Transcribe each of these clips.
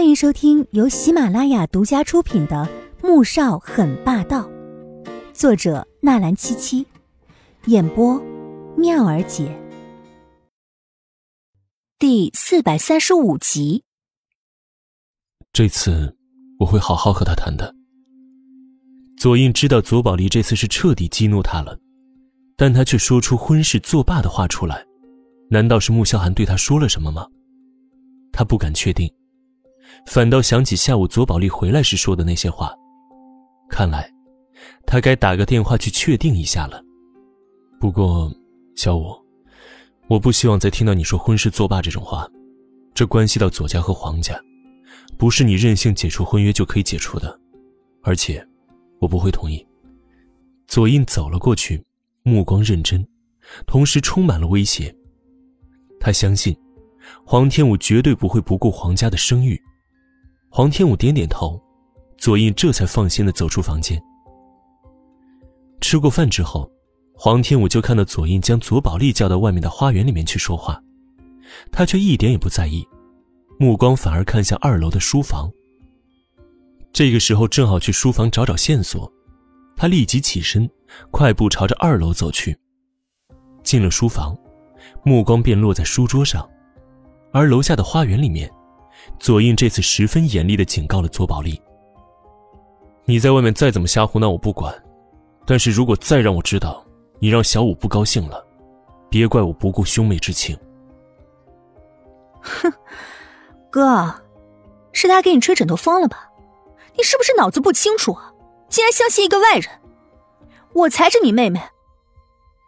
欢迎收听由喜马拉雅独家出品的《穆少很霸道》，作者纳兰七七，演播妙儿姐，第四百三十五集。这次我会好好和他谈的。左印知道左宝莉这次是彻底激怒他了，但他却说出婚事作罢的话出来，难道是穆萧寒对他说了什么吗？他不敢确定。反倒想起下午左宝莉回来时说的那些话，看来他该打个电话去确定一下了。不过，小五，我不希望再听到你说婚事作罢这种话，这关系到左家和黄家，不是你任性解除婚约就可以解除的，而且我不会同意。左印走了过去，目光认真，同时充满了威胁。他相信黄天武绝对不会不顾黄家的声誉。黄天武点点头，左印这才放心的走出房间。吃过饭之后，黄天武就看到左印将左宝莉叫到外面的花园里面去说话，他却一点也不在意，目光反而看向二楼的书房。这个时候正好去书房找找线索，他立即起身，快步朝着二楼走去。进了书房，目光便落在书桌上，而楼下的花园里面。左印这次十分严厉的警告了左宝莉：“你在外面再怎么瞎胡闹，我不管；但是如果再让我知道你让小五不高兴了，别怪我不顾兄妹之情。”哼，哥，是他给你吹枕头风了吧？你是不是脑子不清楚啊？竟然相信一个外人！我才是你妹妹，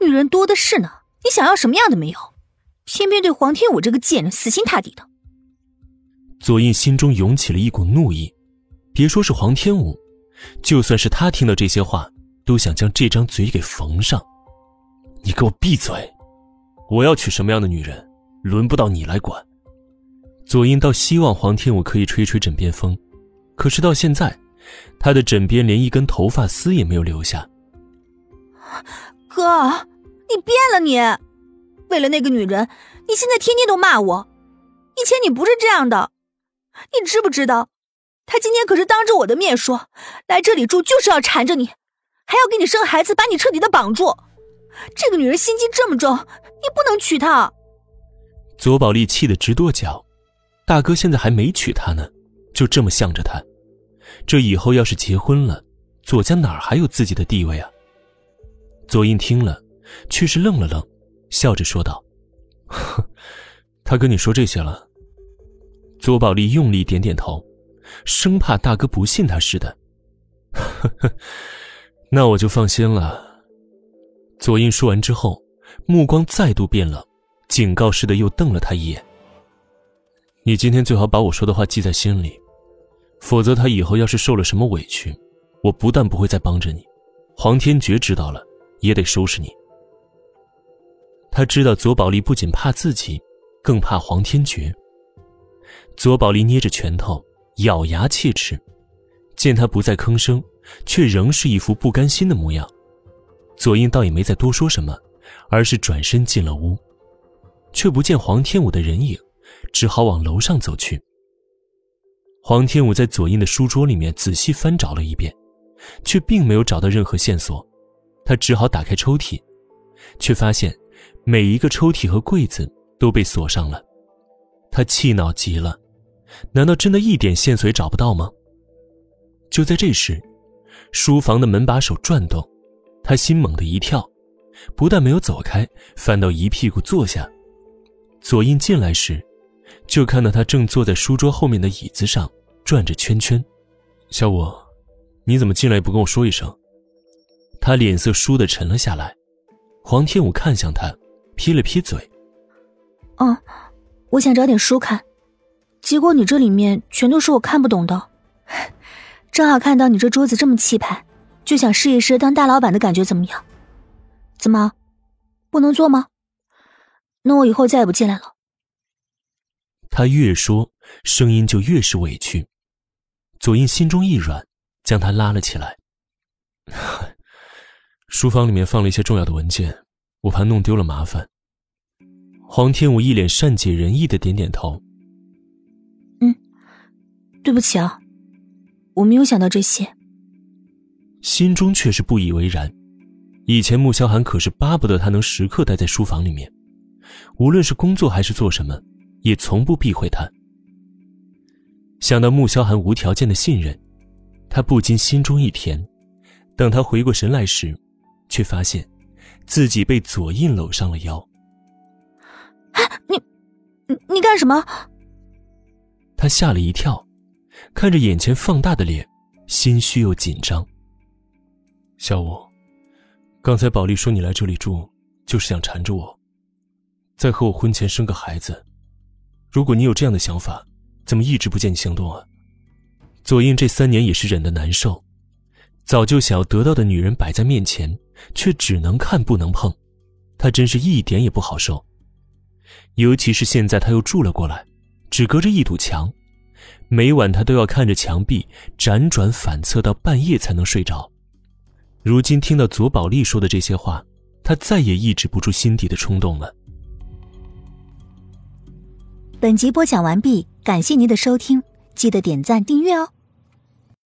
女人多的是呢，你想要什么样的没有？偏偏对黄天武这个贱人死心塌地的。左印心中涌起了一股怒意，别说是黄天武，就算是他听到这些话，都想将这张嘴给缝上。你给我闭嘴！我要娶什么样的女人，轮不到你来管。左印倒希望黄天武可以吹吹枕边风，可是到现在，他的枕边连一根头发丝也没有留下。哥，你变了！你为了那个女人，你现在天天都骂我，以前你不是这样的。你知不知道，他今天可是当着我的面说，来这里住就是要缠着你，还要给你生孩子，把你彻底的绑住。这个女人心机这么重，你不能娶她。左宝莉气得直跺脚，大哥现在还没娶她呢，就这么向着她，这以后要是结婚了，左家哪儿还有自己的地位啊？左英听了，却是愣了愣，笑着说道：“ 他跟你说这些了。”左宝莉用力点点头，生怕大哥不信他似的。那我就放心了。左英说完之后，目光再度变冷，警告似的又瞪了他一眼。你今天最好把我说的话记在心里，否则他以后要是受了什么委屈，我不但不会再帮着你，黄天觉知道了也得收拾你。他知道左宝丽不仅怕自己，更怕黄天觉。左宝莉捏着拳头，咬牙切齿，见他不再吭声，却仍是一副不甘心的模样。左英倒也没再多说什么，而是转身进了屋，却不见黄天武的人影，只好往楼上走去。黄天武在左英的书桌里面仔细翻找了一遍，却并没有找到任何线索，他只好打开抽屉，却发现每一个抽屉和柜子都被锁上了，他气恼极了。难道真的一点线索也找不到吗？就在这时，书房的门把手转动，他心猛地一跳，不但没有走开，反倒一屁股坐下。左印进来时，就看到他正坐在书桌后面的椅子上转着圈圈。小五，你怎么进来也不跟我说一声？他脸色倏地沉了下来。黄天武看向他，撇了撇嘴：“哦，我想找点书看。”结果你这里面全都是我看不懂的，正好看到你这桌子这么气派，就想试一试当大老板的感觉怎么样？怎么，不能做吗？那我以后再也不进来了。他越说，声音就越是委屈。左印心中一软，将他拉了起来。书房里面放了一些重要的文件，我怕弄丢了麻烦。黄天武一脸善解人意的点点头。对不起啊，我没有想到这些。心中却是不以为然。以前穆萧寒可是巴不得他能时刻待在书房里面，无论是工作还是做什么，也从不避讳他。想到穆萧寒无条件的信任，他不禁心中一甜。等他回过神来时，却发现自己被左印搂上了腰。你，你你干什么？他吓了一跳，看着眼前放大的脸，心虚又紧张。小五，刚才宝莉说你来这里住，就是想缠着我，在和我婚前生个孩子。如果你有这样的想法，怎么一直不见你行动啊？左印这三年也是忍得难受，早就想要得到的女人摆在面前，却只能看不能碰，他真是一点也不好受。尤其是现在他又住了过来，只隔着一堵墙，每晚他都要看着墙壁辗转反侧到半夜才能睡着。如今听到左宝丽说的这些话，他再也抑制不住心底的冲动了。本集播讲完毕，感谢您的收听，记得点赞订阅哦。